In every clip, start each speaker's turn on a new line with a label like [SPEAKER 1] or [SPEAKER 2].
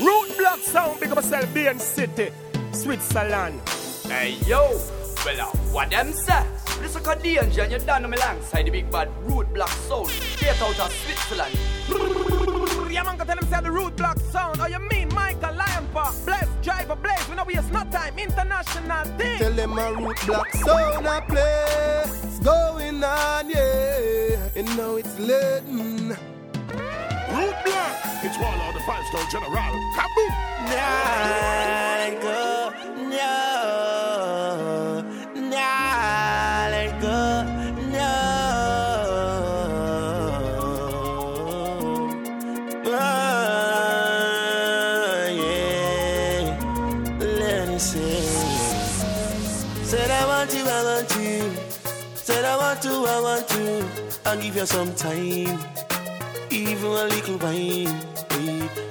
[SPEAKER 1] Root block sound, big up myself, Bean City, Switzerland.
[SPEAKER 2] Hey yo, well uh, what them say? Listen to danger and you down on me alongside the big bad root block sound straight out of Switzerland.
[SPEAKER 1] Yeah, man, go tell them say the root block sound. Oh, you mean Michael Lion Park? Bless, driver, blaze. We know we waste no time. International thing.
[SPEAKER 3] Tell them a root block sound a play. It's going on, yeah. And now it's letting.
[SPEAKER 4] Root block. It's one of the five star general. Kaboom.
[SPEAKER 3] Nah, let give you some time even a little wine.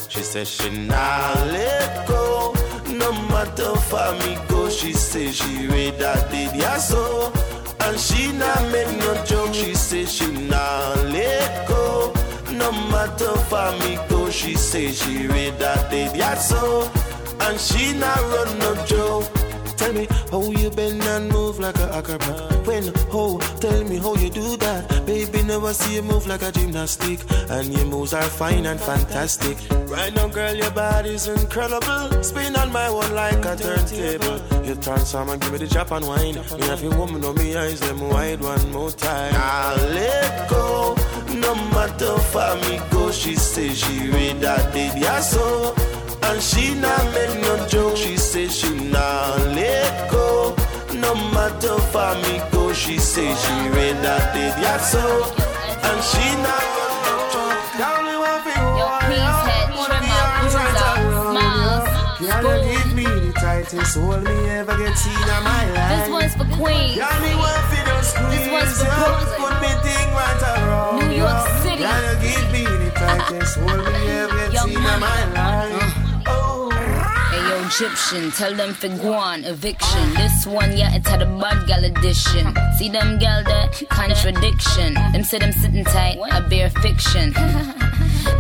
[SPEAKER 3] She says she not let go, no matter for me go. She says she read that did ya so, and she not make no joke. She says she not let go, no matter for me go. She says she read that did ya so, and she not run no joke. Tell me how you bend and move like a acrobat. When, oh, tell me how you do that. Baby, never see you move like a gymnastic. And your moves are fine and fantastic. Right now, girl, your body's incredible. Spin on my one like a turntable. You transform and give me the Japan wine. Me have a woman on me eyes, them wide one more time. I let go. No matter for me go, she say she read that did ya so. And she not make no joke, she say she not let go. No matter for me go, she say she read that did ya so. And she not run no joke. Down the one for
[SPEAKER 5] Yo, peace head, trimmer, bruiser, smiles.
[SPEAKER 3] Girl, you give me the tightest hold me ever get seen in my life.
[SPEAKER 5] This one's for Queens.
[SPEAKER 3] Girl, me want for those squeeze
[SPEAKER 5] This one's for. Brooklyn.
[SPEAKER 3] Put me thing right around
[SPEAKER 5] New York. City.
[SPEAKER 3] You give me the tightest hold me ever get seen in my life.
[SPEAKER 5] Gyptian, tell them for guan, eviction. This one, yeah, it's had a bad gal edition. See them gal that contradiction. Them say them sitting tight, I bear fiction.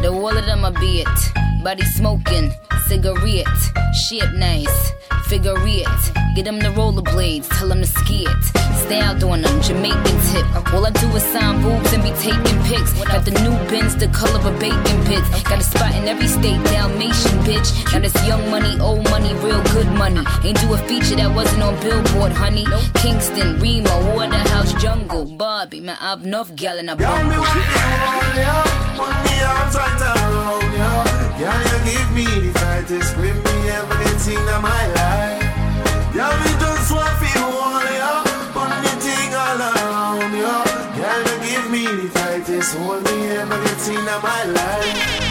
[SPEAKER 5] The wall of them a be it. Body smoking, cigarette, shit nice, figure it. Get them the rollerblades, tell them to ski it. Stay out doing them, Jamaican tip. All I do is sign boobs and be taking pics. Got the new bins, the color of bacon pits. Got a spot in every state, Dalmatian bitch. Now this young money, old money, real good money. Ain't do a feature that wasn't on Billboard, honey. Kingston, Rema, Waterhouse, Jungle, Barbie. Man, I've enough gal in a
[SPEAKER 3] Girl, you you. Girl, you give me the tightest grip me ever get seen in my life. Girl, me just want you all, yeah. Put me thing all around you. Girl, you give me the tightest hold me ever seen in my life.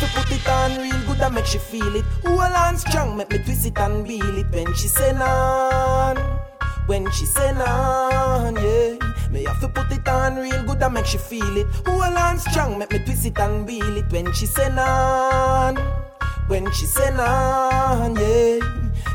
[SPEAKER 6] To put it on real good and make she feel it. Hold on strong, make me twist it and wheel it when she say on. When she say on, yeah. Me have to put it on real good and make she feel it. Hold on strong, make me twist it and wheel it when she say on. When she say on, yeah.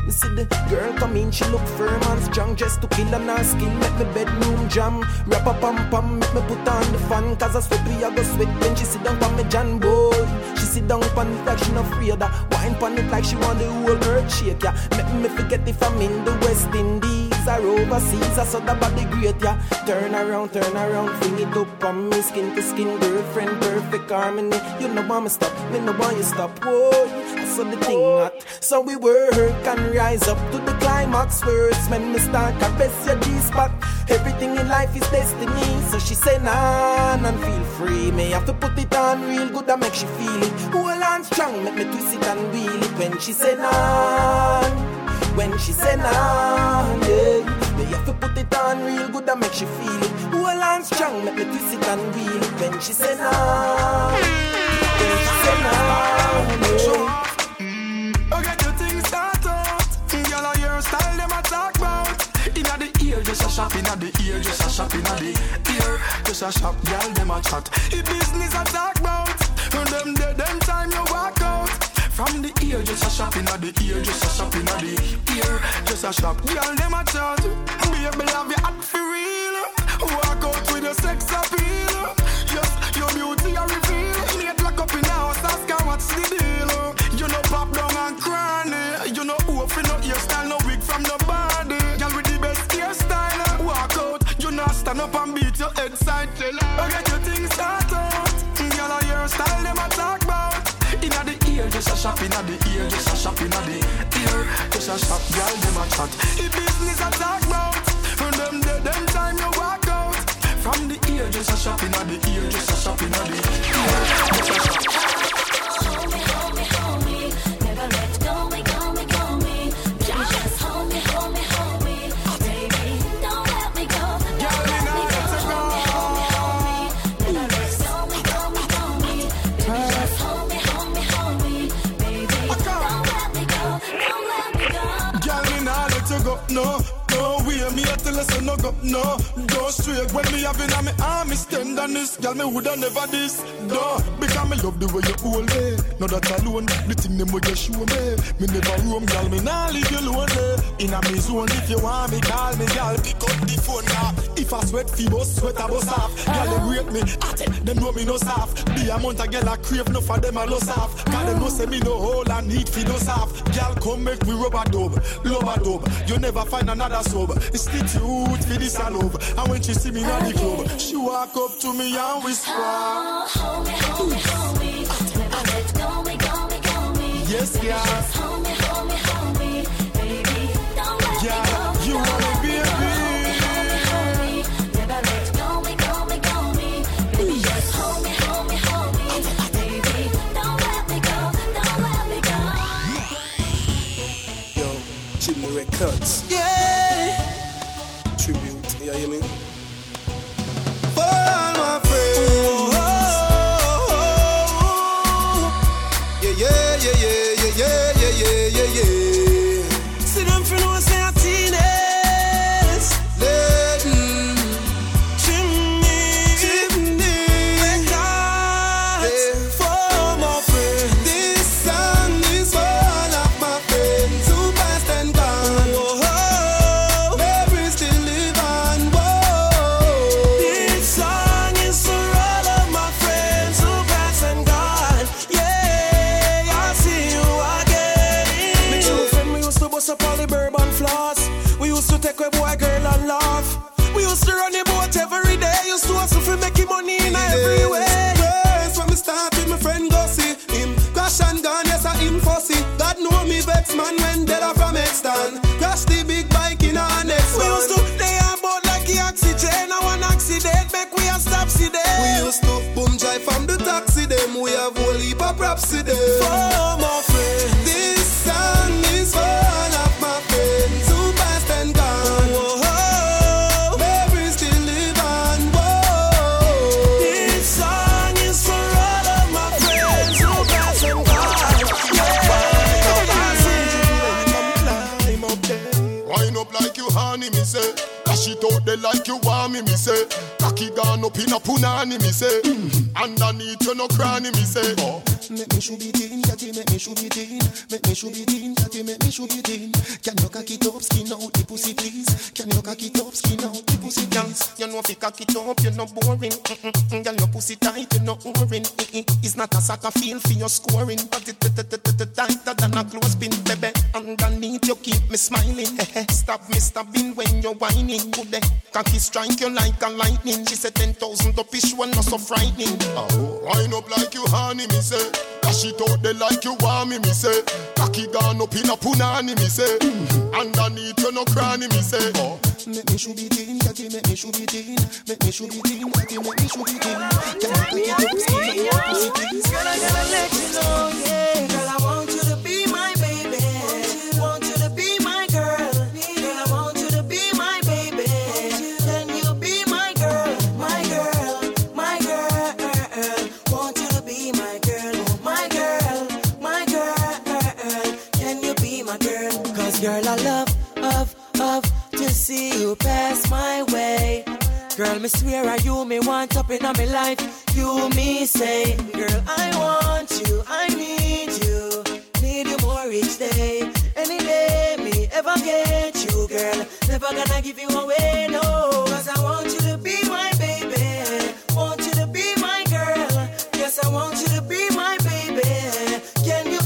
[SPEAKER 6] Me see the girl come in, she look firm and strong, just to kill on her skin, make me bedroom jam. Wrap up pam pam, make me put on the fan, cause I sweat we a go sweat when she sit down on me John boy. She sit down on it like she not afraid of wine on it like she want the whole earth shake, yeah. Make me forget if I'm in the West Indies or overseas, I saw the body great, yeah. Turn around, turn around, fling it up on me, skin to skin, girlfriend, perfect harmony. You know want me stop, me no want you stop, whoa. I saw the thing hot, so we work and rise up to the climax. Words when me start, best your G spot. Everything in life is destiny, so she say nah, and feel free. May have to put it on real good and make she feel it. Hold on strong, make me twist it and wheel it when she say nah. When she say nah, yeah. Me have to put it on real good and make she feel it. Hold on strong, make me twist it and wheel it when she say nah. When she say nah, yeah.
[SPEAKER 3] Oh, get your things start out. Girl, I hear style them a talk about. Inna the ear, just a shop. Inna the ear, just a shop. Inna the ear, just a shop. Girl, them a chat. If business a talk about. Them dead, them time you walk out.
[SPEAKER 7] From the ear, just a shop in the ear, just a shop in the ear, just a shop. Girl, them a chat. Baby, love you hot for real. Walk out with your sex appeal. Yes, your beauty a reveal. Late lock up in the house, ask her what's the deal. You know pop down and cranny. You know off in no hairstyle, no wig from the body. Girl with the best hairstyle. Walk out, you know stand up and beat your head side. Tell her, get shop inna the ear, just a shop inna the ear, just a shop. Girl, them a chat. If business a talk about. From them them time you walk out. From the ear, just a shop inna the ear, just a no straight when me have in a me arm, me tenderness. Girl, me woulda never this, no. Because me love the way you hold me. No that alone, the thing them way you show me. Me never roam, girl, me nah leave you lonely. Eh. In a me zone, if you want me, call me, girl. Pick up the phone now. If I sweat, bust, sweat a bust off. Girl, them rate me, at it, them know me no soft. The amount of girl I crave, no for them I lost off. Cause them know say me no hole and need fi no soft. Girl, come make we rub a dub, love a dub. You never find another sub. It's the truth for this I love. And when she see in the club. She walk up to me and whisper. Oh, hold me,
[SPEAKER 8] hold me, hold me. Baby, let go, me, go, me, go, me. Yes, yeah. Just hold me, hold me, hold me. Baby, don't let me go. Me. Records. Yeah. Heap of props to them. For my friends, this song is for all of my friends who passed and gone. Memories still live on. Whoa. This song is for all of my friends who passed and gone.
[SPEAKER 9] Wind up like you honey, me say. Dash it out there like you want me, me say. Cocky gone up in a punani, me say. Mm. Underneath you no cranny, me say. Oh.
[SPEAKER 8] Make me should be teen, catty, make me should be teen. Make me should be teen, catty, make me should be teen. Can you cock it up, skin out the pussy, please? Can you cock it up, skin out the pussy, please? You know if you cock it up, you're not boring. Mm-mm. Girl, your pussy tight, you're not boring. It's not a soccer field for your scoring, but it tighter than a clothespin, baby. Underneath you keep me smiling. Stop me stabbing when you're whining. Good day, cocky strike you like a lightning. She said ten thousand up ish one not so frightening.
[SPEAKER 9] Oh, wind up like you honey, me say. Dash it out there like you want me, me say. Cocky gone up in a punani, me say. Underneath you no cranny, me say. Oh.
[SPEAKER 8] Make me should be teen, catty, make me should be teen. Make me should be teen, catty, make me should be teen. Can you cock it up, skin out pussy, please?
[SPEAKER 10] Girl, I gotta let you know, yeah. You pass my way. Girl, me swear are you me want up in my life. You me say, girl, I want you, I need you. need you more each day. Any day me ever get you, girl, never gonna give you away, no. Cause I want you to be my baby, want you to be my girl. Yes, I want you to be my baby. Can you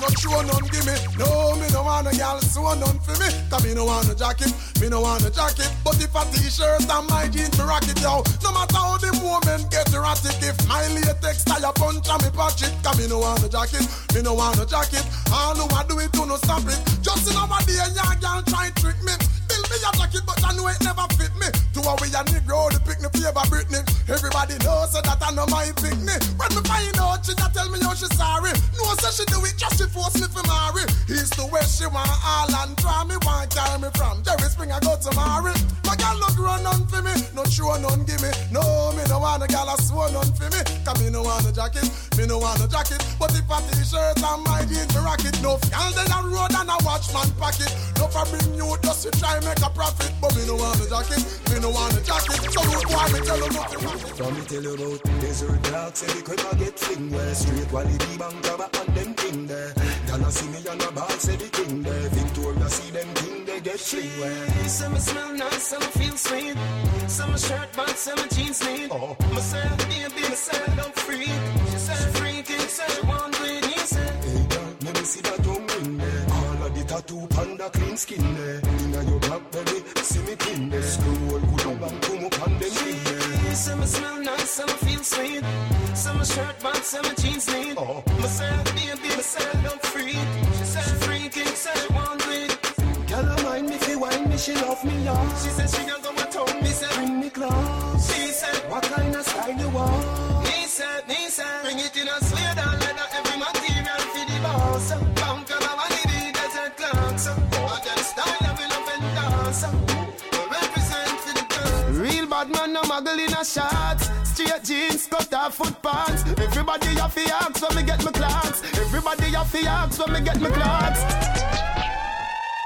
[SPEAKER 9] not show none give me. No, me no want a gal sew none for me. Cause me no want a jacket, me no want a jacket. But if a t-shirt and my jeans me rock it, yo. No matter how the moment get erratic, if my latex tie a punch on me pocket, cause me no want a jacket, me no want a jacket. All who I do it, do no stop it. Just in our day, young gal try trick me. Build me a jacket, but I know it never fit me. To a way a Negro, oh, the pick me favor Britney. Everybody knows so that I know my pick me. When me find out, she just tell me how she sorry. No, say she do it just to force me for marry. East to west, she want all and try me, want carry me from Jerry Spring, I go to marry. My gal look run on for me, no show none give me. No, me no want a gal a swan none for me. Cause me no want a jacket, me no want a jacket. But if a t-shirt and my jeans me rock it, no fjall they a road and a watchman pocket. No for bring you just to try make a profit. But me no want a jacket, me no want a jacket. So don't boy me tell you nothing.
[SPEAKER 11] Let me tell you about desert dark, say the quick I get fling where straight quality bank cover and them thing there. Donna see me on a ball, say the king there. Victoria see them king they get fling where.
[SPEAKER 12] Some smell nice, some feel sweet. Some shirt but some jeans neat. Oh. Myself, baby, myself, I'm free. She said, freaking, said, one way, he said.
[SPEAKER 11] Hey girl, let me see that tongue ring there. All of the tattoo panda clean skin there. Inna your see me pin there. Scroll good up and come up on them thing there.
[SPEAKER 12] Some smell nice, feel sweet. Shirt jeans neat.
[SPEAKER 11] Oh.
[SPEAKER 12] Myself, baby, free. She said, freaking, said, one way.
[SPEAKER 11] Girl, I mind me, fi wine me, she love me, yeah.
[SPEAKER 12] She said, she go with tongue. Me said,
[SPEAKER 11] Bring me close.
[SPEAKER 12] she said,
[SPEAKER 11] What kind of style you want?
[SPEAKER 12] Me said, me said, bring it in a suede and leather, every material for the boss. Punk of a vanity, desert Clarks. What them style of love and dance. Represent for the girls.
[SPEAKER 9] Real bad man, no muggle in a shots. Straight jeans, cut off foot pants. Everybody have to ask when me get my Clarks. Everybody have to ask when me get my Clarks.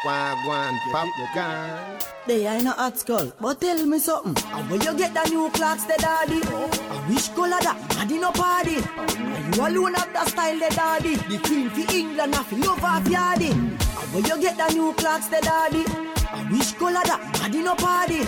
[SPEAKER 9] Wagwan, pop gun.
[SPEAKER 13] They ain't no hot skull, but tell me something. And where you get the new Clarks, the daddy? I wish color that? Daddy no party. And you alone have the style, the daddy. The queen for England, have love off yardy. And where you get the new Clarks, the daddy? I wish color that? Daddy no party.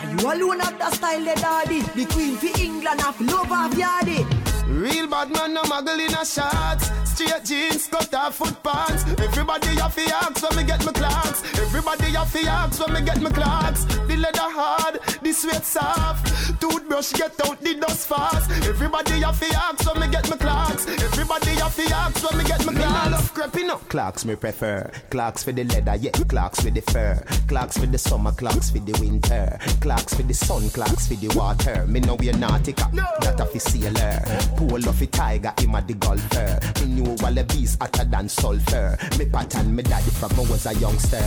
[SPEAKER 13] And you alone have the style, the daddy. The queen for England, have love off yardy.
[SPEAKER 9] Real bad man, no muggle in a shots. Straight jeans, cut off foot pants. Everybody have to ask when me get my Clarks. Everybody have to ask when me get my Clarks. The leather hard, the sweat soft. Toothbrush get out the dust fast. Everybody have to ask when me get my Clarks. Everybody have to ask when me get my Clarks. love creeping up. Clarks me prefer. Clarks for the leather, yeah. Clarks for the fur. Clarks for the summer, Clarks for the winter. Clarks for the sun, Clarks for the water. Me know we a nautica, that a fi sailor. Pool of a tiger, him a the golfer. Me knew wallabies hotter than sulfur. Me pattern me daddy from I was a youngster.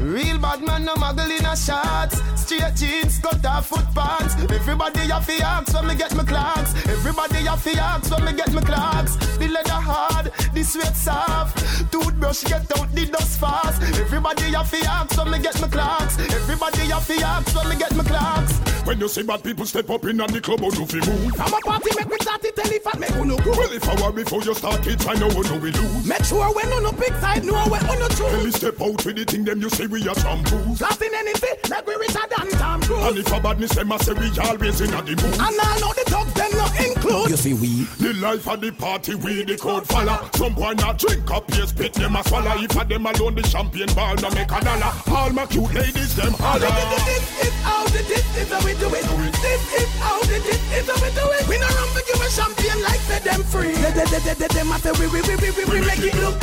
[SPEAKER 9] Real bad man, no muggle in a shots. Straight jeans, cut off foot pants. Everybody have to ask when me get my Clarks. Everybody have to ask when me get my Clarks. The leather hard, the sweat soft. Toothbrush get out the dust fast. Everybody have to ask when me get my Clarks. Everybody have to ask when me get my Clarks.
[SPEAKER 4] When you see bad people step up in and the club, how do fi move?
[SPEAKER 14] From a party, make me start it, tell if I make uno go.
[SPEAKER 4] Well, if I were before you start it, I know who no we lose.
[SPEAKER 14] Make sure when on the big side, know when on the
[SPEAKER 4] Tell me
[SPEAKER 14] truth.
[SPEAKER 4] step out with the thing, them you say we are shampoos.
[SPEAKER 14] Blasting anything, like we richer than Tom
[SPEAKER 4] And if a badness, them I say we always in a the mood.
[SPEAKER 14] And I know the thugs, them not include.
[SPEAKER 11] You see we
[SPEAKER 4] The life of the party, we the code follow. Some boy not drink up, yes, spit them a swallow. If a them alone, the champagne ball no make a dollar. All my cute ladies, them holler.
[SPEAKER 14] This is how the this is how we do it. This is how the this is how we do it. We not run for give a like set them free. They, they, they, they, they, they matter we, we, we, we, we, we make it look.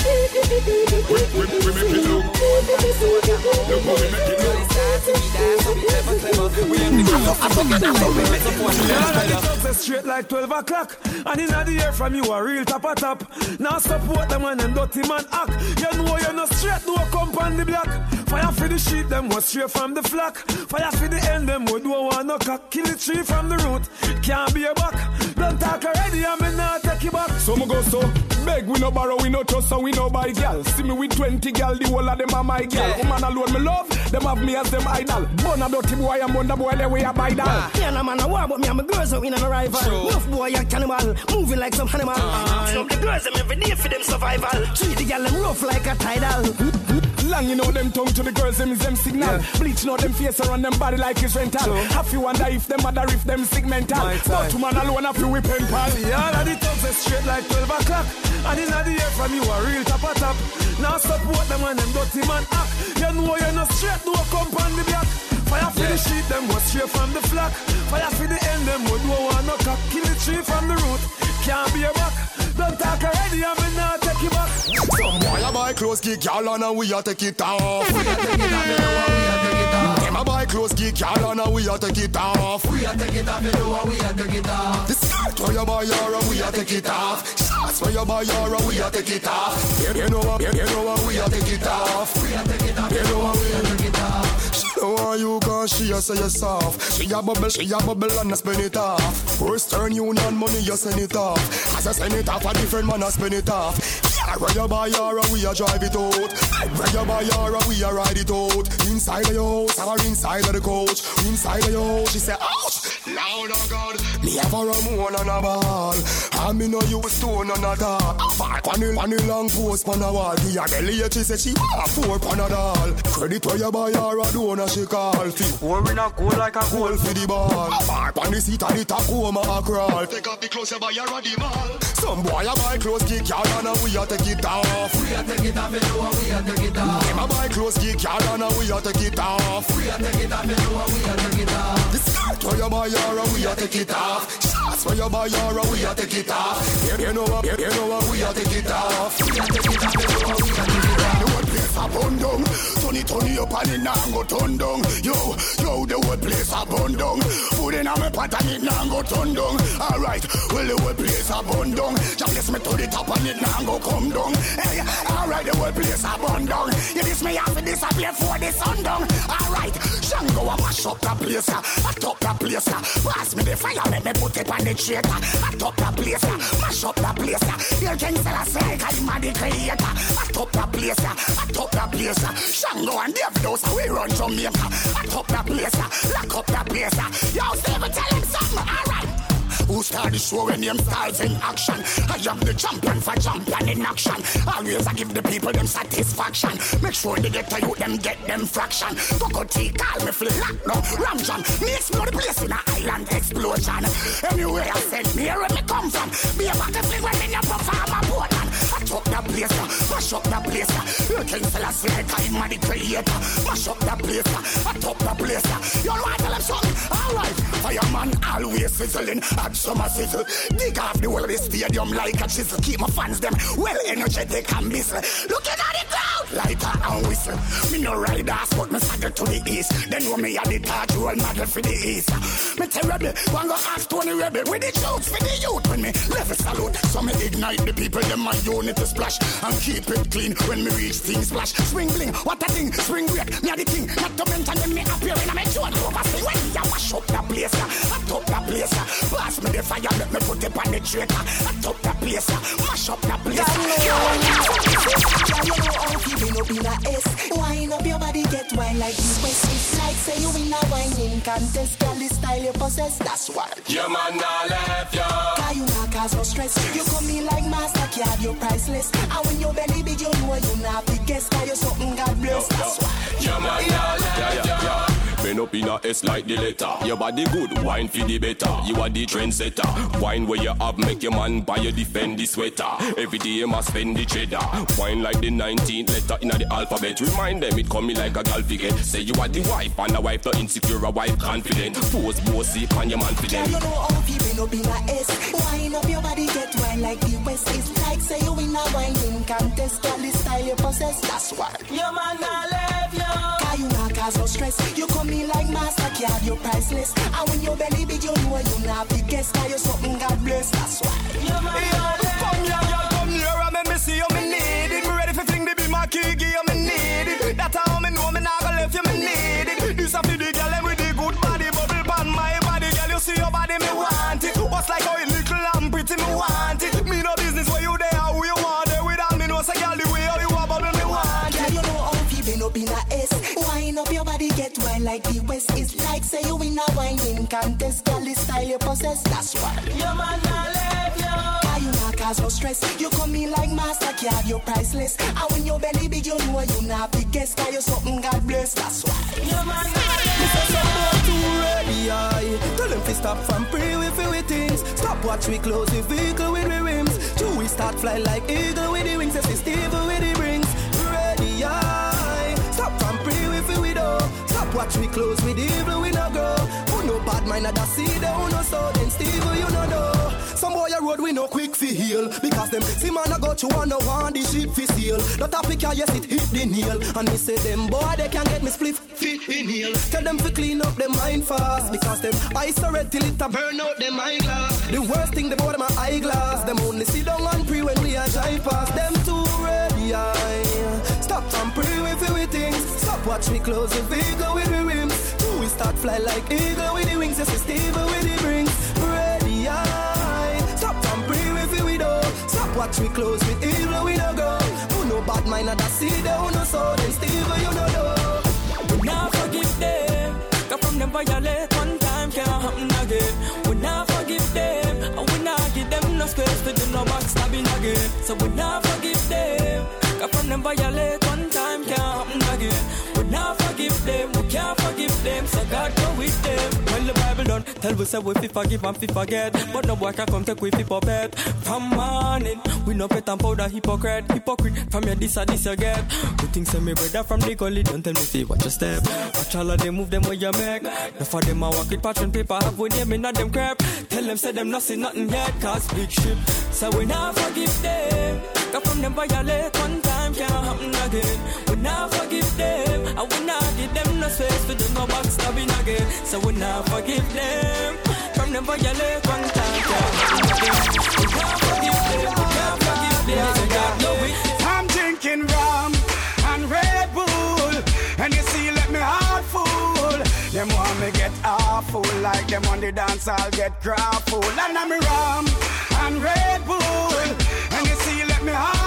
[SPEAKER 4] We, we, we make it look. Look how we make it look.
[SPEAKER 14] straight like 12 o'clock. And in the air from you a real top a top. Now support them and them dirty man act. You know you're not straight, no come on the block. Fire for the sheep, them was straight from the flock. Fire for the end, them would do want no cock. Kill the tree from the root, can't be a back. Blood Don't talk already, I'm not take you back.
[SPEAKER 15] So me go so beg we no borrow, we no trust, so we no buy gal. See me with 20 gal, the whole of them are my gal.
[SPEAKER 13] Yeah.
[SPEAKER 15] Woman alone me love, them have me as them idol. Bun a dirty boy and bun the boy, they way a buy down.
[SPEAKER 13] Yeah, no man, I war, but me and my girls are in a rival.
[SPEAKER 15] True.
[SPEAKER 13] Rough boy, a cannibal, moving like some animal. Uh-huh. Some the girls, them every day for them survival. Treat the gal, them rough like a tidal.
[SPEAKER 15] You know them tongue to the girls, them is them signal. Bleach know them face around them body like it's rental. Have you wonder if them mother if them segmental.
[SPEAKER 14] My
[SPEAKER 15] But two man alone have you whip and pal.
[SPEAKER 14] See all of the thugs are straight like 12 o'clock. And in the year from you a real top a top. Now support them and them dirty man act. You know you're not straight, no come on the back. Fire for the sheet, them was straight from the flock. Fire for the end, them would no one no cock. Kill the tree from the root, can't be a back. Don't talk already, I'm not take you back.
[SPEAKER 16] Some boy a buy clothes, geek y'all and we a take it off. We a take it off, you a take it off. Them a buy clothes, geek y'all and we a take it off. We a take it off, you know we a take it off. The skirt where you buy your we a take it off. Shots where you buy your we a take it off. You, know you, know we a take it off. We a take it off, you know what, we a take it off. She know why you cause she a say you soft. She a bubble, she a bubble and I spend it off. Western Union money you send it off. As I send it off, a different man I spend it off. Yeah, where you buy your we a drive it out. Where you buy your we a ride it out. Inside your house or inside of the coach. Inside your house, she say ouch. Loud oh God, me have a Ramon and a ball. And me no use stone and a dog. Back on the, long post on the wall. The belly she say she want four panadol. Credit where you buy her a donor she call. Fi pour in a cool like a goal for the ball. Back on the seat of the Tacoma a crawl. Take off the clothes you buy her a the mall. Some boy a buy clothes kick yard and we a take it off. We a take it off, you know we a take it off. Them a buy clothes kick yard and we a take it off. We a take it off, you know we a take it off. The skirt where you buy her a we a take it off. You we a take it off. You, know what, you, know what, we a take it off. We a take it off, a a burn down. Turn it up and it now go turn down. Yo, yo, the whole place a burn down. Food in a me pot and it now go turn down. Alright, well the whole place a burn down. Just bless me to the top and it now go come down. Hey, alright, the whole place a burn down. You miss me have to disappear for the sundown. Alright, Shango a mash up the place, a top the place. Pass me the fire, let me put it on the traitor. A top the place, mash up the place. Your king Selassie, I'm a the creator. A top the place, a top the place. uh. Shango and Davidos, we run Jamaica. A top the place, lock up the place. Yo, Steve, tell him something. Alright. Who start the show when them stars in action? I am the champion for champion in action. Always I give the people them satisfaction. Make sure they get to you, them get them fraction. Cocoa Tea, call me flip lock no Ramjan. Me explore the place in a island explosion. Anywhere I send me, where me come from. Be a back fling when me perform a boat I chop the place, mash up the place. can sell a snake, I'm the creator. Mash up the place, I top the place. You know I tell them something? Alright, fireman always sizzling. Some a sizzle. Dig off the whole of the stadium like a chisel. Keep my fans them well energetic and missile. Looking at the crowd, lighter and whistle. Me no ride ass, but me saddle to the east. Then know me a the touch role model for the east. Me rebel, one go ask Tony Rebel with the shoots for the youth when me level salute. So me ignite the people, them my unit to splash and keep it clean when me reach things splash. Swing bling, what a thing, spring break, me a the king. Not to mention them me appear in a me joint over. See when me a mash up the place, uh, I top the place. uh. Pass me the fire, let me put it on the traitor. I top the place, uh, mash up the place.
[SPEAKER 10] Girl, you know how get like like say you a contest. Girl, the style you possess, that's why.
[SPEAKER 17] Not you.
[SPEAKER 10] Cause you not cause no stress. You come in like Mastercard, you're priceless. And when your belly big, you know you not big guess. Cause you're something that's why.
[SPEAKER 17] Your man not left you. Been up in a S like the letter. Your body good, wine for the better. You are the trendsetter. Wine where you have, make your man buy you defend the sweater. Every day you must spend the cheddar. Wine like the 19th letter in the alphabet. Remind them it coming like a gal figure. Say you are the wife and a wife not insecure, a wife confident. Pose bossy on your man for
[SPEAKER 10] Girl,
[SPEAKER 17] them.
[SPEAKER 10] you know how keeping up in a S. Wine up your body, get wine like the West. It's like say you win a whining contest. Girl, the style you possess, that's why. Your man not left you. Cause you no stress. You come in like Mastercard, you're priceless. And when your belly big, you know you not big guess. Cause you're something God bless, that's why. Your man not left
[SPEAKER 13] Come here, girl, come here, and make me see you, me need it. Me ready for fling the be my key, give
[SPEAKER 10] win contest. Girl, this style you possess, that's why. Your man not left you. Why you not cause no stress? You come in like master card, you're priceless. And when your belly big, you know you not big guess. Cause you something God bless, that's why. Your man not left you.
[SPEAKER 18] too ready, aye. Tell them to stop from pre with we things. Stop watch we close the vehicle with the rims. Two we start fly like eagle with the wings. Say Steve with the rings. Ready, aye. Watch we close with evil we no go. Who no bad mind that see them who no so then Steve you no know. Some boy a road we no quick fi heal because them see man a go to one no want the shit fi steal. Not a pick yes it hit the nail and me say them boy they can get me split fi inhale. Tell them to clean up them mind fast because them eyes so red till it a burn out them eyeglass. The worst thing they boy them a eyeglass. Them only see down and pre when we a drive past. Them too ready. Stop and pre with. Stop watch me close the vehicle with the rims. We start fly like eagle with the wings. Yes, we stable with the rings. Ready aye. Stop and pre with we do. Stop watch me close with evil we no go. Who no bad mind that see them who no so then stable you no know.
[SPEAKER 19] We not forgive them. Come from them violate one time can't happen again. We not forgive them. And we not give them no space to do no backstabbing again. So we not forgive them. Come from them violate So God go with them. When the Bible done, tell we say we fi forgive and fi forget. But no boy can come take we fi puppet. From morning, we no pet and powder hypocrite. Hypocrite from your this or this you get. Good things say me brother from the gully. Don't tell me see watch your step. Watch all of them move them where you make. No for them I walk with patron paper have we name in them crap. Tell them say them not see nothing yet. Cause big ship. So we not forgive them. Cause from them violate one time can't happen again. We not forgive them. And we not give them no space to do no backstabbing again. So we not forgive them. From them violate one time can't forgive them. Them. It.
[SPEAKER 20] I'm drinking rum and Red Bull, and you see, let me heart full. Them want me get awful, like them on the dance, I'll get grappled. And I'm a rum and Red Bull, and you see, let me heart.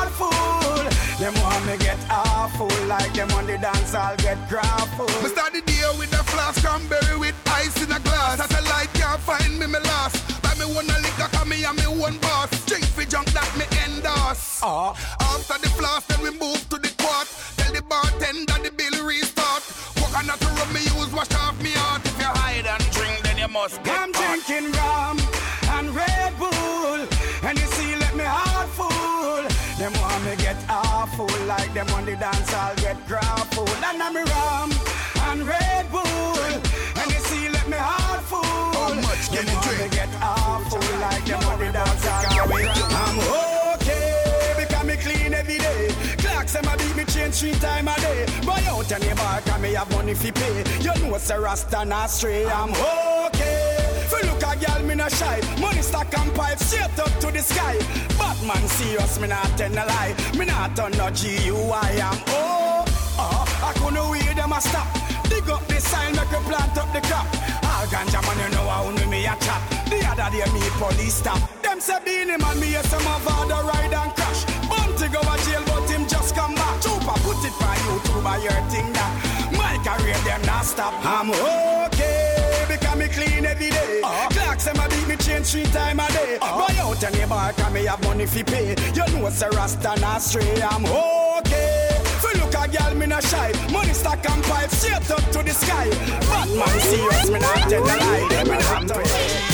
[SPEAKER 20] Them want me get awful, like them on the dance, I'll get grappled.
[SPEAKER 21] Me start the day with a flask cranberry with ice in a glass. Satellite can't find me, me lost. Buy me one a liquor, cause me and me one boss. Drink for junk that me endorse.
[SPEAKER 20] Uh.
[SPEAKER 21] After the flask, then we move to the quart. Tell the bartender the bill restart. Coconut rum me use, wash off me heart. If you hide and drink, then you must get
[SPEAKER 20] I'm
[SPEAKER 21] hot.
[SPEAKER 20] drinking rum them on the dance, I'll get grappled. And I'm rum and Red Bull, and you see, let me heart full. How
[SPEAKER 21] much
[SPEAKER 20] them want me get awful, like them on the dance, I'll get I'm okay, because me clean every day. Clocks them a beat me change three time a day. Buy out any bar, cause me have money fi pay. You know, say Rasta not stray. I'm okay. Fi look a girl, me no shy. Money stack and pipe straight up to the sky. Batman serious, me not tell a lie. Me not turn no GUI. I'm oh, oh. I couldn't wait them a stop. Dig up the sign, make we plant up the crop. All ganja man, you know how me me a chat. The other day me police stop. Them say Beenie man, me yes some of the ride and crash. Bounty go a jail, but him just come back. Chupa put it for YouTube, I your thing that. My career them not stop. I'm okay because me clean every day. Uh-huh. Clocks them a beat me change three time a day. Uh-huh. Buy out any bar, cause me have money fi pay. You know say Rasta not stray. I'm okay. Fi look a girl, me not shy. Money stack and pipe straight up to the sky. Batman serious, me not tell a lie. Me not tell Hey Steve.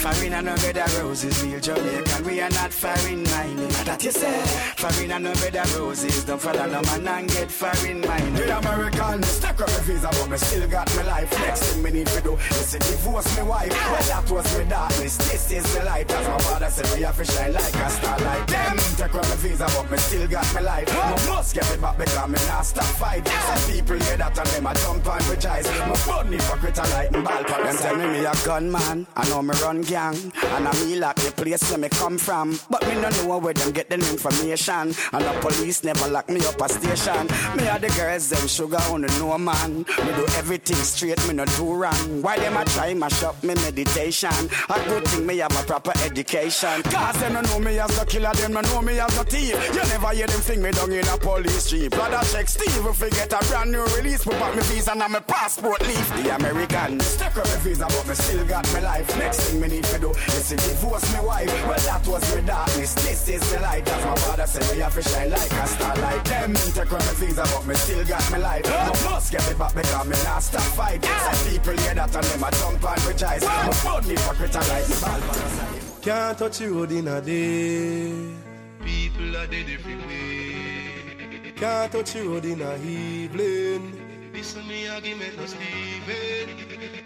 [SPEAKER 20] Foreign and no of roses, real Jamaican. We are not foreign minded. That you say. Foreign and no of roses. Don't follow no man and get foreign minded. The American, stuck on my visa, but me still got my life. Next thing me need to do is to divorce my wife. Well, that was my darkness. This is the light. As my father said, we have to shine like a starlight. Them take on my visa, but me still got my life. Me must get it back because me not stop fight. Some people hear that and them a jump and rejoice. My blood hypocrite a light and ball them. Tell me me a gunman. I know me run gang. And I me lock the place where me come from. But me no know where them get the information. And the police never lock me up a station. Me are the girls, them sugar on the no man. Me do everything straight, me no do wrong. Why them a try mash up me meditation? A good thing me have a proper education. Cause them no know me as the killer, them no know me as the thief. You never hear them thing me down in a police jeep. Brother check Steve if we get a brand new release. Put up me visa and my passport leave. The American stuck up my visa, but me still got my life. Next thing me need to do is to divorce my wife. Well, that was my darkness. This is the light. As my father said, me have to shine like a starlight. Them take up my visa, but me still got my life. I must get it back because me not stop fight. Some people hear that and them a jump and rejoice. My blood me for criticize.
[SPEAKER 18] Can't touch you road in a day.
[SPEAKER 12] People are dead every way.
[SPEAKER 18] Can't touch you road in a evening.
[SPEAKER 12] Listen me no.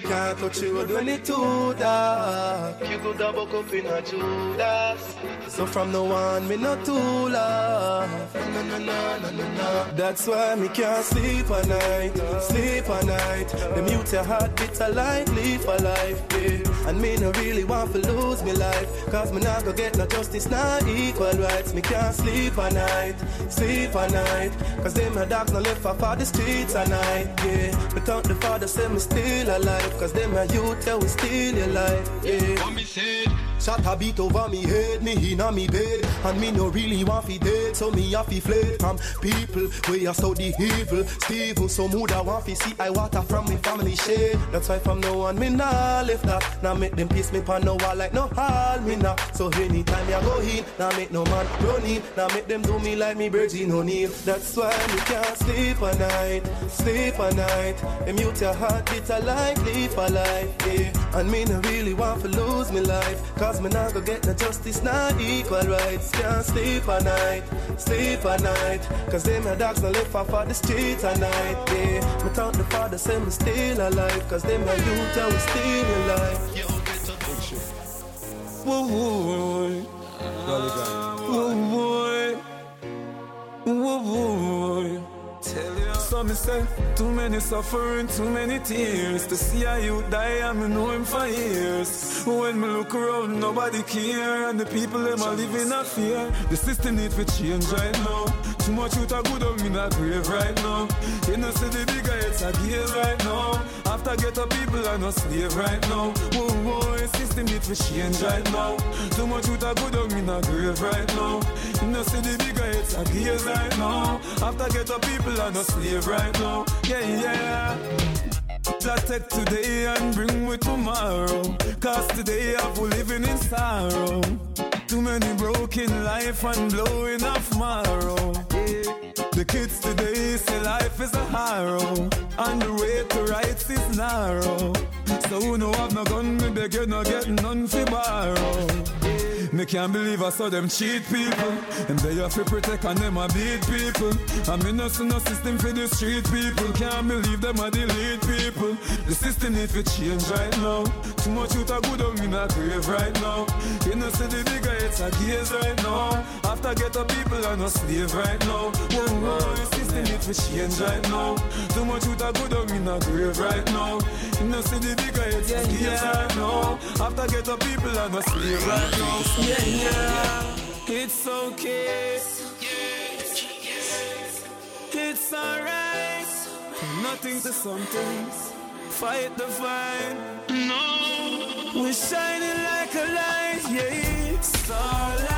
[SPEAKER 18] Can't touch you when it too dark.
[SPEAKER 12] You could woke up in a Judas.
[SPEAKER 18] So from now on, me not too laugh.
[SPEAKER 12] No, no, no, no, no, no.
[SPEAKER 18] That's why me can't sleep at night, sleep at night. The mute your heart, bitter like leave for life. And me no really want to lose me life. Cause me not go get no justice, not equal rights. Me can't sleep at night, sleep at night. Cause them my dogs no left for the streets at night, yeah. Me thank the father, say me still alive. Cause them my youth, yeah, we steal your life, yeah.
[SPEAKER 12] What me said?
[SPEAKER 18] Shot a beat over me head, me in a me bed. And me no really want fi dead, so me have fi fled From people where are saw the evil. Steve, so mood I want fi see I water from me family shade. That's why from now on me nah left that. Now make them piss me pan no wall like no hall me nah. So anytime I go in, now make no man run in. Now make them do me like me Virgin O'Neill. That's why me can't sleep at night, sleep at night. Them mute your heart bitter like leaf alive, yeah. And me no really want to lose me life Cause me not go get no justice, not equal rights. Can't sleep at night, sleep at night. Cause them my dogs no live off of the streets at night, yeah Me thank the father say me still alive. Cause them my youth we still alive. Whoa, whoa, whoa, whoa, whoa, whoa.
[SPEAKER 14] Tell me say Too many suffering, too many tears. To see a you die, I me know him for years. When me look around, nobody care. And the people, them are living in fear. The system need to change right now. Too much youth are good on me a grave right now. You know see the bigger it's a gaze right now. After get up people are no slave right now. Whoa, whoa, the system need to change right now. Too much youth are good on me a grave right now. You know see the bigger it's a gaze right now. After get up people are no slave right now. Yeah, yeah. Just take today and bring with tomorrow. Cause today I've living in sorrow. Too many broken life and blowing off marrow. The kids today say life is a harrow. And the way to rights is narrow. So who no have no gun, me beg you no get none fi borrow. Me can't believe I saw them cheat people. And they have to protect and them a beat people. I mean, no no system for the street people. Can't believe them a delete people. The system need to change right now. Too much youth are good on in a grave right now. You know, see the bigger it's a gaze right now. After get the people are no slave right now. Whoa, whoa, the system need to change right now. Too much youth are good on in a grave right now. You know, see the bigger it's a gaze right now. After get the people are no slave right now. Yeah, yeah. It's okay. It's alright. From nothing to something. Fight the fight. No. We're shining like a light. Yeah. Starlight.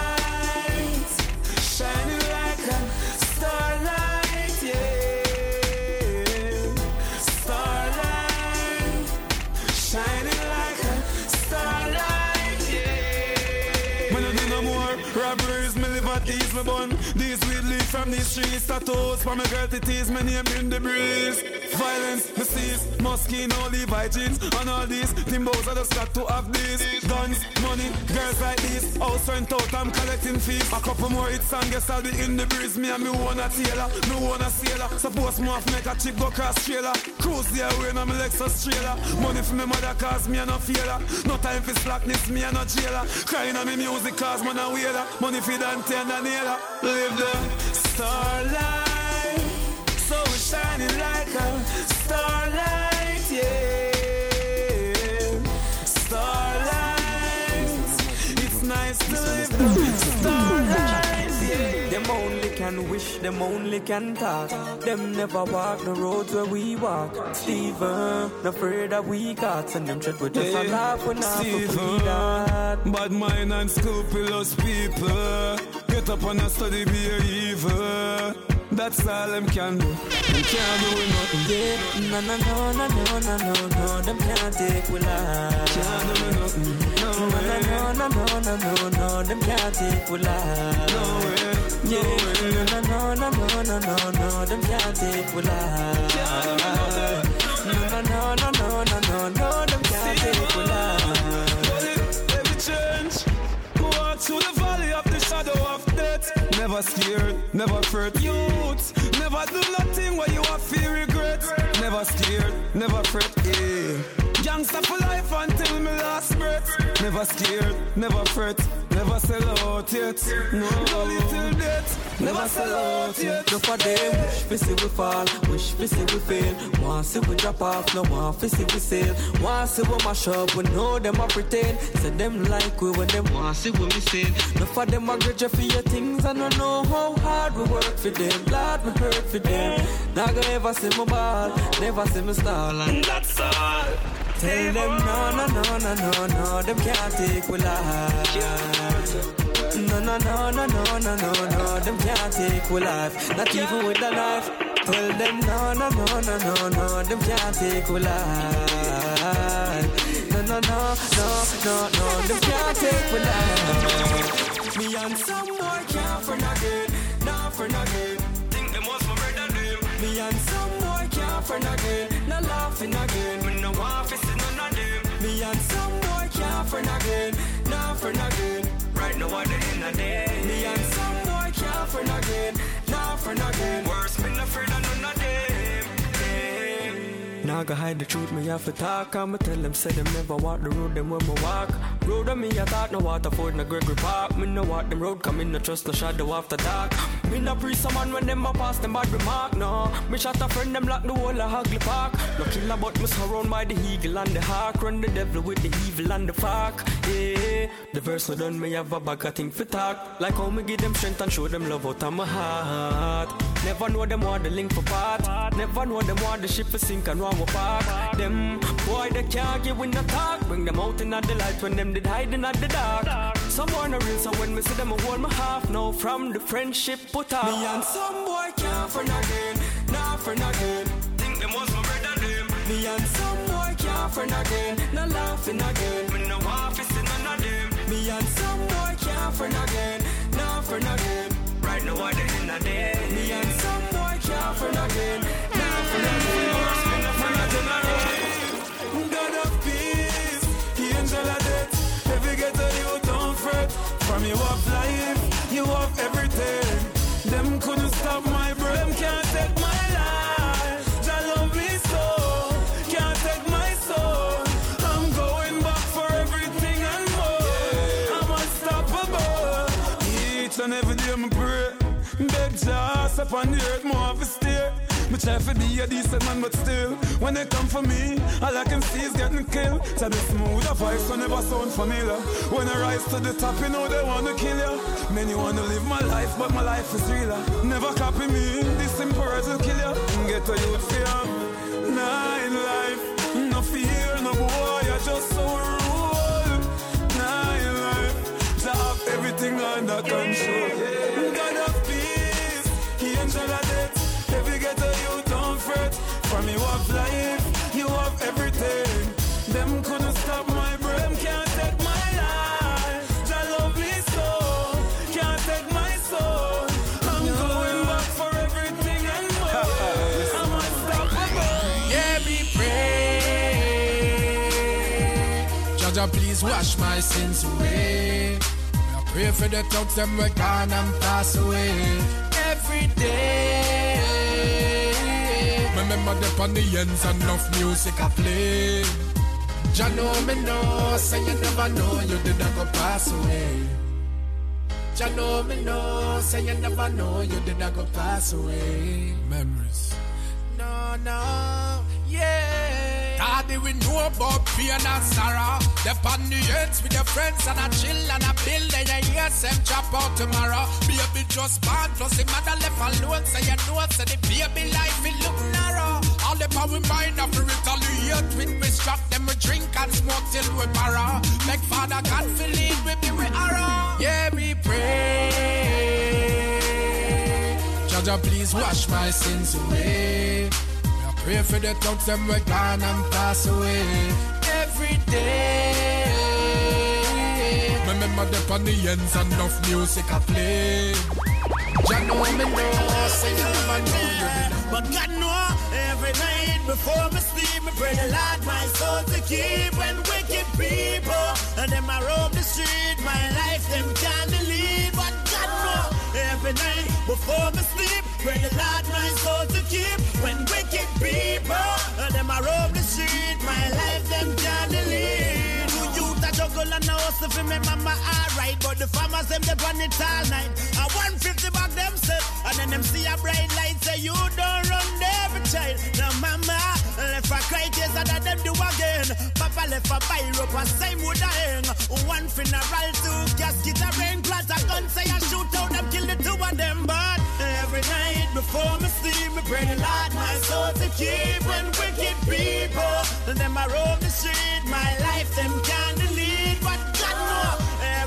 [SPEAKER 14] Me bun. These weed leaf from these streets, tattoos for my girl tease, my name in the breeze. Violence, me seize, Moschino, Levi jeans, and all these timbos I just got to have these. Guns, money, girls like these, house rent out, I'm collecting fees. A couple more hits and guess I'll be in the breeze. Me and me one a tailor, me one a sailor. Suppose me have make a chick go cross trailer. Cruise the away, now me Lexus trailer. Money for me mother cause me a no failure. No time for slackness, me a no jailer. Crying on me music cause man a wailer. Money for Dante and Daniela. Live the starlight. So we're shining like starlight, yeah. Starlight. choice to live starlight. Yeah.
[SPEAKER 19] Them only can wish, them only can talk. Them never walk the roads where we walk. Steven, not afraid that we got, and them shit we just a laugh when I
[SPEAKER 14] Steven, bad mind and scrupulous people. Get up and study, be a evil. That's all them can do. Them can't do nothing.
[SPEAKER 19] Yeah, no, no, no, no, no, no, no, no. Them can't take we life.
[SPEAKER 14] Can't do nothing. No,
[SPEAKER 19] no, no, no, no, no, no, no. Them can't take we life.
[SPEAKER 14] No way.
[SPEAKER 19] Yeah, no, no, no, no, no, no, no, no. Them can't take we life. No, no, no, no, no, no, no, no. Them can't take we life.
[SPEAKER 14] Every change. Go out through the valley of the shadow of death. Never scared, never fret. Youth, never do nothing where you have feel regret. Never scared, never fret. Yeah. Gangsta for life breath. Never scared, never fret. Never sell out yet. No, no little death. Never sell out yet.
[SPEAKER 19] No for them, wish fi see we fall, wish fi see we fail. Want see we drop off, no want fi see we sail. Want see we mash up, we know them a pretend. Say them like we when them want see we miss it. No for them a grudge for your things, I don't know how hard we work for them. Lord, me hurt for them. Not gonna ever see me ball, never see me stall, and that's all. Tell them no, no, no, no, no, no, them can't take we life. No, no, no, no, no, no, no, no, them can't take we life. Not even with the knife. Tell them no, no, no, no, no, no, them can't take we life. No, no, no, no, no, no, them can't take we life. Me and some boy can't for nothing, not for nothing. Think them was my brother. Me and some boy can't for nothing, not laughing again. Me no want and some boy can't for nothing, not for nothing. Right now I'm in a day. Me and some boy can't for nothing, not for nothing. Worse, me no afraid of none of them. Now I hide the truth, me have to talk. I'ma tell them, say them never walk the road, them when me walk. Road on me, I thought no water for no Gregory Park. Me no walk them road, come in, no trust, no shadow after dark. Me no pre someone when them a pass them bad remark, no. Me shot a friend, them like the whole of Hagley Park. No killer, but me surround by the eagle and the hawk. Run the devil with the evil and the fuck. Yeah, the verse no done, me have a bag of thing for talk. Like how me give them strength and show them love out of my heart. Never know them want the link for part. Never know them want the ship for sink and run with park. Them boy they can't give in the talk. Bring them out in the light when them did hiding at the dark. Someone a real, so when me see them, I hold my half now from the friendship put up. Me and some boy can't for nothing, not for nothing. Think them was my brother them. Me and some boy can't for nothing, not laughing again. Me no want and Some boy can't friend again, not friend again. Right now I didn't a day. Me and some boy can't friend again, not friend again.
[SPEAKER 14] God of peace, angel of death. You don't fret. From you of life, you of everything. Jah, step on the earth, more of a stay. Me try to be a decent man, but still, when they come for me, all I can see is getting killed. The smooth a voice will never sound familiar. When I rise to the top, you know they wanna kill you. Many wanna live my life, but my life is realer. Never copy me, this words will kill you. Get a youth fear. In life, no fear, no boy, I just so rule. In life, to have everything under control. From you have life, you have everything. Them couldn't stop my breath. Can't take my life. Jah love me so, can't take my soul. I'm going back for everything and more. I'm unstoppable.
[SPEAKER 22] Yeah, me pray. Jaja, please wash my sins away. I pray for the thugs them we gone and pass away every day. Remember the on the ends and enough music I play. Jah know me know, say you never know you did not go pass away. Jah know me know, say you never know you did not go pass away. Memories. No, no, yeah. God, we know about pain and sorrow. Dep on the ends with your friends and a chill and a build. And you hear them chop out tomorrow. Baby just born plus the mother left alone. So you know, so the baby life it look. All the power mind of the retaliate with we strap them we drink and smoke till we para. Make Father God feel it with me we arrow. Yeah, we pray. Jaja, please wash my sins away. I pray for the thugs them we gone and pass away every day. Remember the the ends and enough music I play. Jah know me know, say you never know.
[SPEAKER 23] But God know before me sleep, me pray the Lord my soul to keep. When wicked people and them I roam the street, my life them can't delete. But God know every night before me sleep, pray the Lord my soul to keep. When wicked people and them I roam the street, my life them can't delete. Juggle and a hustle for me mama alright, but the farmers them they run it all night. I 150 back them set, and then them see a bright light say you don't run every child. Now mama left a cry tears that them do again. Papa left a buy rope and same would a hang. One funeral, two casket, a rain plot, a gun say I shoot out them, kill the two of them. But every night before me sleep, me pray the Lord my soul to keep. When wicked people, them I roam the street, my life them can't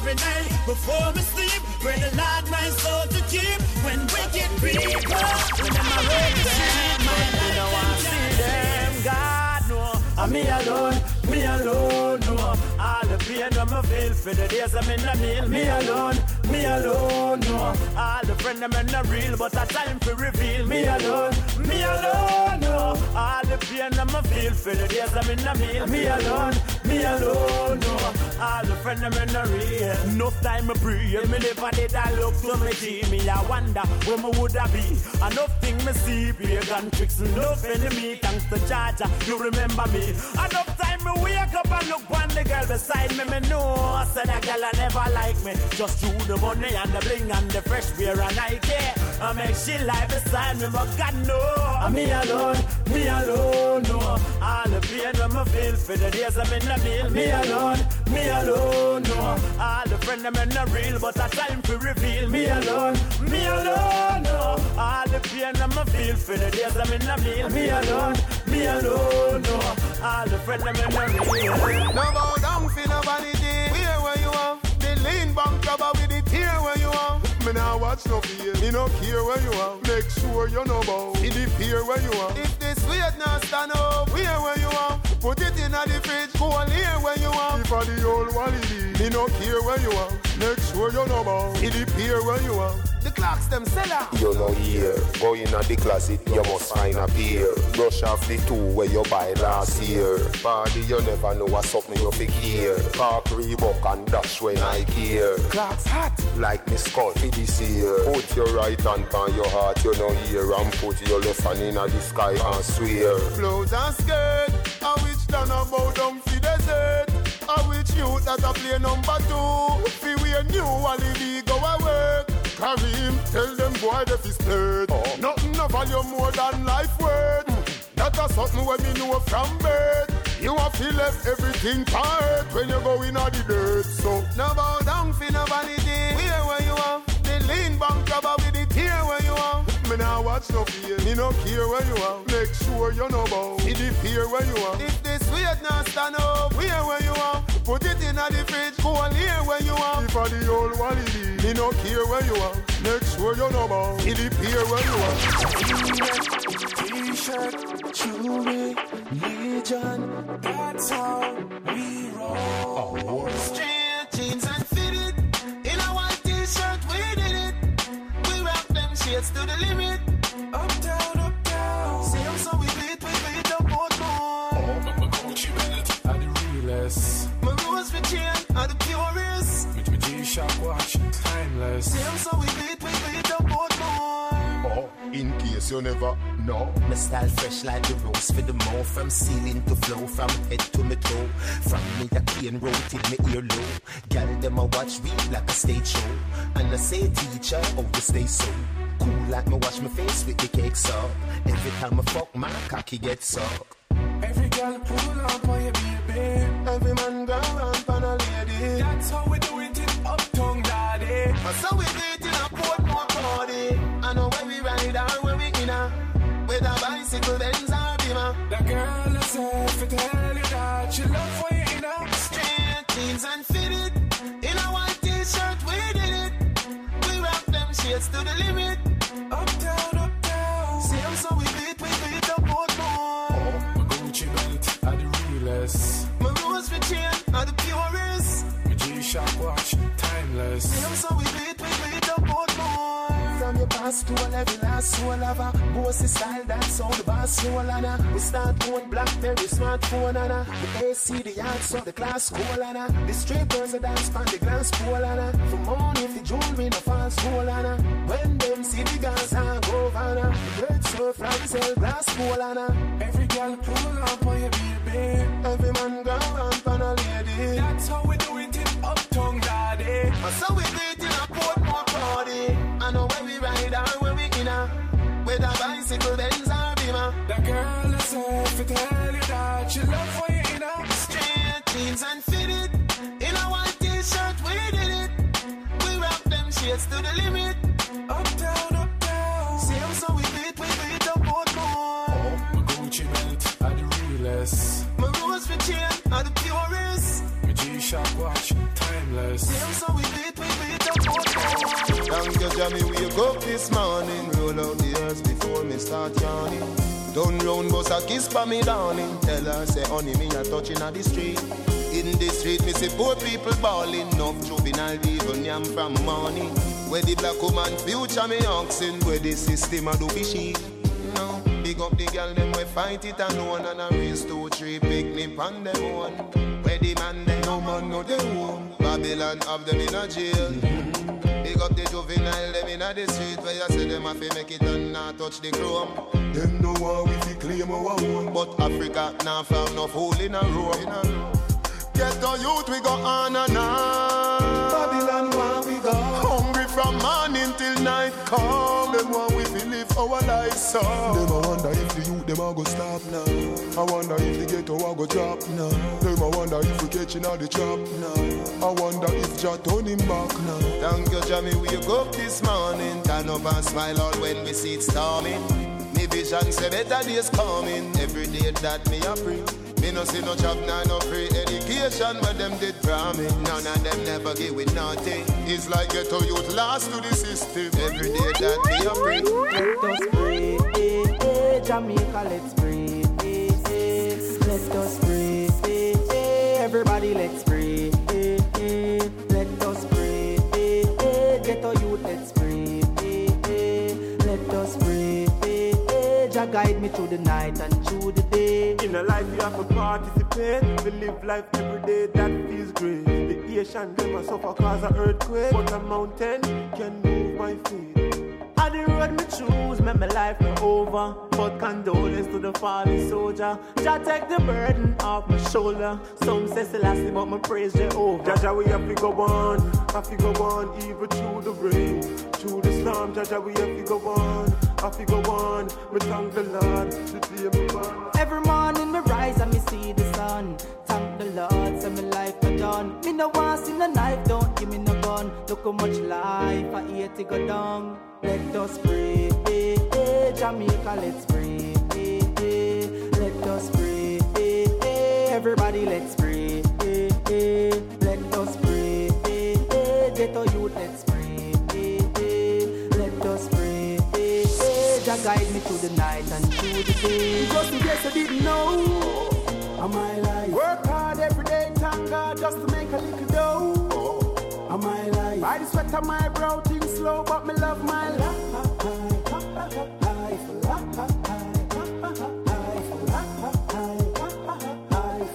[SPEAKER 23] every night before me sleep, pray the Lord my soul to keep. When wicked people, them I roam the street, my life them can't delete.
[SPEAKER 18] God know, I'm me alone, me alone, no. All the pain that me feel for the days I'm in the meal, me alone, friend them in the real, but a time for reveal, me alone, me alone, no. All the pain that me feel for the days I'm in the meal, me alone, me alone, no. All the friend them in the real. Enough time me pray, me never did I look to me see me. I wonder where me would I be. Enough thing me see, pagan tricks, enough enemy, thanks to Jaja, you remember me. Enough time me wake up and look on the girl beside me, me know I said that girl I never like me. Just through the money and the bling and the fresh beer and Nike. I make she lie beside me, but God know I'm me alone, me alone, no. All the pain that me feel for the days I'm in the meal, me alone, me alone, no. All the friend them in the real, but a time to reveal, me alone, me alone, no. All the pain that me feel for the days I'm in the meal, me alone, me alone, no. All the friend them in the real.
[SPEAKER 9] No bow down for no vanity. Where where you are? The lean bank cover with the tear where you are. Me now watch no fear. Me no care where you are. Make sure you know bow. In the fear where you are. If this weight not stand up, where where you are? Put it in the fridge. Go on here where you are. If a the old wally me no care where you are. Make sure you know bow. In the fear where you are. The Clarks them sell out.
[SPEAKER 24] You know here, go in at the closet, you must find a pair. Brush off the two where you buy last year. Party, you never know what's something you pick here. Park Reebok and dash when I care.
[SPEAKER 9] Clarks hot.
[SPEAKER 24] Like me skull for this year. Put your right hand on your heart, you know here. And put your left hand in the sky and swear.
[SPEAKER 9] Clothes and skirt. I wish down about down for desert. I wish you that I play number two. Fi wear new holiday go a work. Carry him, tell them boy the fi split. Oh. Nothing no value more than life worth. Hmm. That a something when me know from birth. You a feel left everything part when you go in the dirt. So no bow down fi no vanity. Where where you are? The lean bank cover with the tear where you are. Me now watch no fear. Me no care where you are. Make sure you know bow. See the fear where you are. If this weight not stand up, where where you are? Put it the fridge. Go on here where you are. If a the old wally me no care where you are. Make sure you know bow. See the fear where you are.
[SPEAKER 18] T-shirt, Chewy, Legion, that's how we roll.
[SPEAKER 9] Oh, Straight jeans and fitted. In a white t-shirt, we did it. We rock them shades to the limit.
[SPEAKER 22] Are the
[SPEAKER 9] purest.
[SPEAKER 22] With my G-Shock watch, timeless.
[SPEAKER 9] See 'em so we beat, we beat up both more.
[SPEAKER 24] Oh, in case you never know.
[SPEAKER 25] My style fresh like the rose for the more From ceiling to flow, from head to my toe From me a cane road till me ear low Gal them a watch read like a stage show And I say teacher, oh you stay so Cool like me wash my face with the cake up Every time I fuck my cocky gets sucked
[SPEAKER 18] Every girl pull up on your baby.
[SPEAKER 12] Every man go around for a lady.
[SPEAKER 26] That's how we do it in Uptown, daddy.
[SPEAKER 12] So we do it in a Portmore party. I know where we ride or where we in a. With a bicycle, Benz or Beamer.
[SPEAKER 26] The girl herself, it tell you that she love when you in a
[SPEAKER 12] Straight jeans and fitted. In a white t-shirt, we did it. We rock them shades to the limit. See them so we beat, we beat up Portmore. From your past to a level, last soul lover. Bossy style, that's all the boss soul Anna. We start going Blackberry smartphone Anna. The AC, the yard, so the class cool Anna. The straight girls are dance from the glass pool Anna. For money, if the jewelry no false gold Anna. When them see the girls, I go. The birds so from sell glass pool Anna.
[SPEAKER 26] Every girl pull up on your baby.
[SPEAKER 12] Every man go around for a lady.
[SPEAKER 26] That's how we do it in Uptown, daddy.
[SPEAKER 12] So we it in a Portmore party. I know where we ride or where we in a. With a bicycle, Benz or Beamer.
[SPEAKER 26] The girl herself, it tell you that she love for you in a
[SPEAKER 12] Straight jeans and fitted. In a white t-shirt, we did it. We rock them shades to the limit.
[SPEAKER 9] This morning. Roll out the earth before me start yawning. Turn round, bust a kiss for me, darling. Tell her, say, honey, me a touching at the street. In the street, me see poor people bawling. Enough juvenile even yam from morning. Where the black woman future me oxen. Where the system a do fishy. No, big up the girl them we fight it alone and a race two three picnic on them one. Where the man them no man no they own. Babylon have them in a jail. Big up the juvenile them in the street where you say them have to make it and not touch the chrome. Them no want we fi claim our own, but Africa now found no fool in a row. In a row. Get the youth we go on and on. Babylon where we go. Hungry from morning till night come. Our life so. Them a wonder if the youth them a go stop now. I wonder if the ghetto a go drop now. Them a wonder if we catching all the trap now. I wonder if Jah turn him back now. Thank you, Jamie. Wake up this morning, turn up and smile out when we see it storming. Me vision say better days coming. Every day that me a pray. Me no see no job, nah, no free education, but them did promise. None of them never give with nothing. It's like get to youth lost to the system. Every day that me a pray.
[SPEAKER 27] Let us pray, eh, eh, Jamaica, let's pray, eh, eh, let us pray, eh, eh, everybody, let's pray, eh, eh, let us pray, eh, eh, our youth, let's pray, eh, eh, let us pray, eh, eh, Jah guide me through the night and
[SPEAKER 6] a life you have to participate. We live life every day, that feels great. The ocean never suffer cause of earthquake, but a mountain can move my feet.
[SPEAKER 27] On the road me choose, make my life no over. But condolence to the fallen soldier. Jah take the burden off my shoulder. Some say Selassie, but my praise Jehovah.
[SPEAKER 6] Jaja, we have to go on, have to go on, even through the rain, through the storm. Jaja, we have to go on, have to go on. We thank the Lord, the day me born.
[SPEAKER 27] Every morning me rise and me see the sun. Thank the Lord, so my life a done. Me no want see no knife, don't give me no gun. Look how much life I hate to go down. Let us pray, eh, eh, Jamaica, let's pray, eh, eh, let us pray, eh, eh, everybody, let's pray, eh, eh, guide me through the night and through the day.
[SPEAKER 6] Just in case you didn't know,
[SPEAKER 27] am I life?
[SPEAKER 6] Work hard every day, thank God, just to make a little dough.
[SPEAKER 27] Am I life?
[SPEAKER 6] By the sweat of my brow, things slow, but me love my life.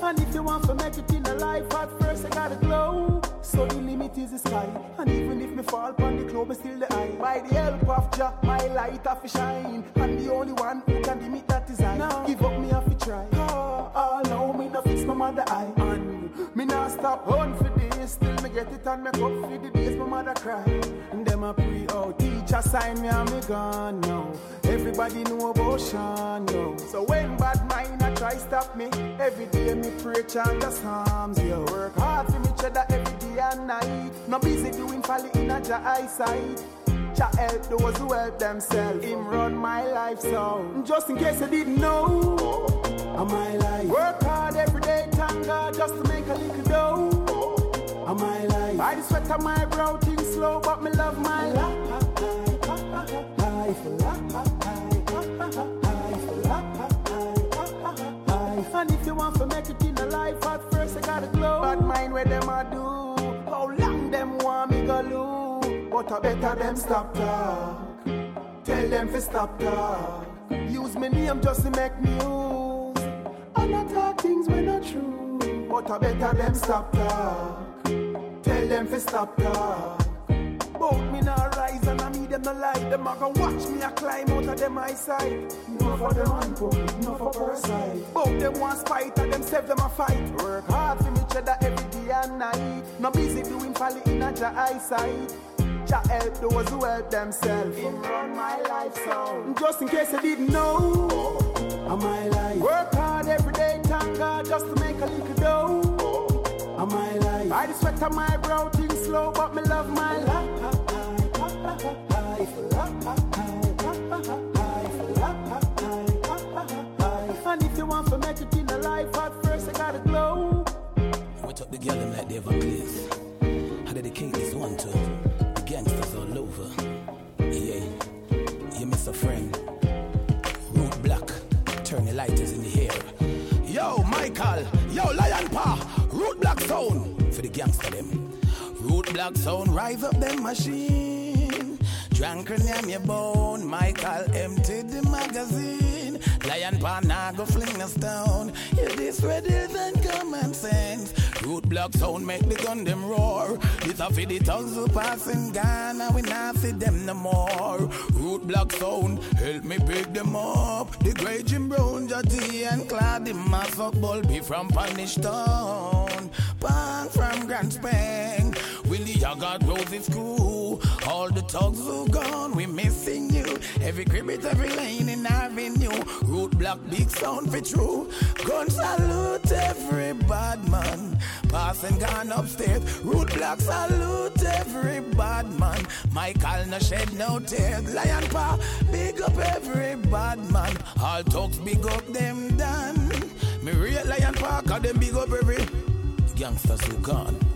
[SPEAKER 27] And if you want to make it in a life, at first I gotta glow. So the limit is the sky. And even if me fall upon the globe, still the eye. By the help of Jah, my light have to shine. And the only one who can limit that design. Now give up, me have to try. Oh, oh no, me no fix my mother eye. And me not stop on for this. Still me get it and make up for the days my mother cry. And them a pre oh Teacher sign me and me gone now. Everybody know about Shawn now. So when bad mind a
[SPEAKER 6] try stop me. Every day me pray chant the psalms. You work hard for me cheddar every day and night. No busy doing folly in a eyesight. Jah help those who help themselves. Him run my life so. Just in case you didn't know, I'm my life. Work hard every day, thank God, just to make a little dough. I'm my life. I the sweat on my brow, things slow, but me love my life. And if you want to make it in a life, at first I gotta glow. Bad mind where them I do. How long them want me go lose? But I better them stop talk. Tell them to stop talk. Use my name just to make news. And I talk things when not true. But I better them stop talk. Tell them to stop talk. Both me now rise and I need them no light. Them a go watch me a climb out of them eyesight. No for them man public, no for parasite. Both them want spite and them self them a fight. Work hard for me cheddar every day and night. No busy doing folly in a eyesight. Jah help those who help themselves. Him run my life so. Just in case you didn't know, I'm my life. Work hard every day, thank God, just to make a little dough. I'm my life. I the sweat on my brow, things slow, but me love my life. And if you want to make it in a life, at first I gotta glow.
[SPEAKER 28] We took the girl them like they have a place. Black sound, rise up them machine. Drunken yam your bone, Michael emptied the magazine. Lion pan now go fling a stone. Is this ready than common sense? Root block sound make the gun them roar. This a for the thugs who passing Ghana, we not see them no more. Root block sound help me pick them up. The great Jim Brown, Jotty and Clad, the mass of Bulby from Spanish Town. Bang from Grand Spang. Willie Yagat Rose's crew. All the thugs who gone, we missing you. Every cribbit, every lane in avenue. Root block, big sound for true. Gun salute every bad man. Passing gone upstairs. Root block salute every bad man. Michael no shed no tears. Lion pa, big up every bad man. All talks big up them done. Me real Lion Park, them big up every gangsters who gone.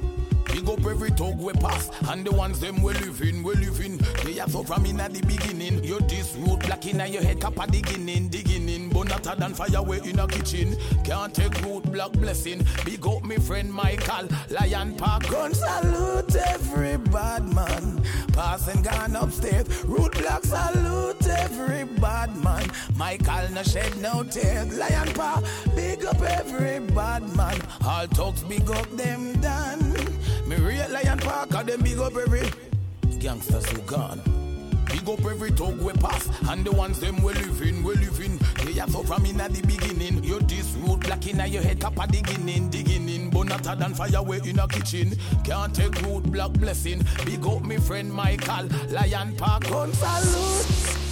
[SPEAKER 28] Big up every talk we pass. And the ones them we living, we living They have so from in at the beginning. You this root black in your head Kappa digging in, digging in. But hotter than fire way in a kitchen. Can't take root black blessing. Big up me friend Michael Lion Park. Gun salute every bad man. Passing gone upstairs. Root black salute every bad man. Michael no shed no tears. Lion Park Big up every bad man. All talks big up them done me real Lion Park, and them big up every gangsters who gone. Big up every talk we pass, and the ones them we living, we living. They have so from in at the beginning. You this root black in your head, kappa digging in, digging in. But hotter than fire way in a kitchen. Can't take root black blessing. Big up me friend Michael, Lion Park, gun salute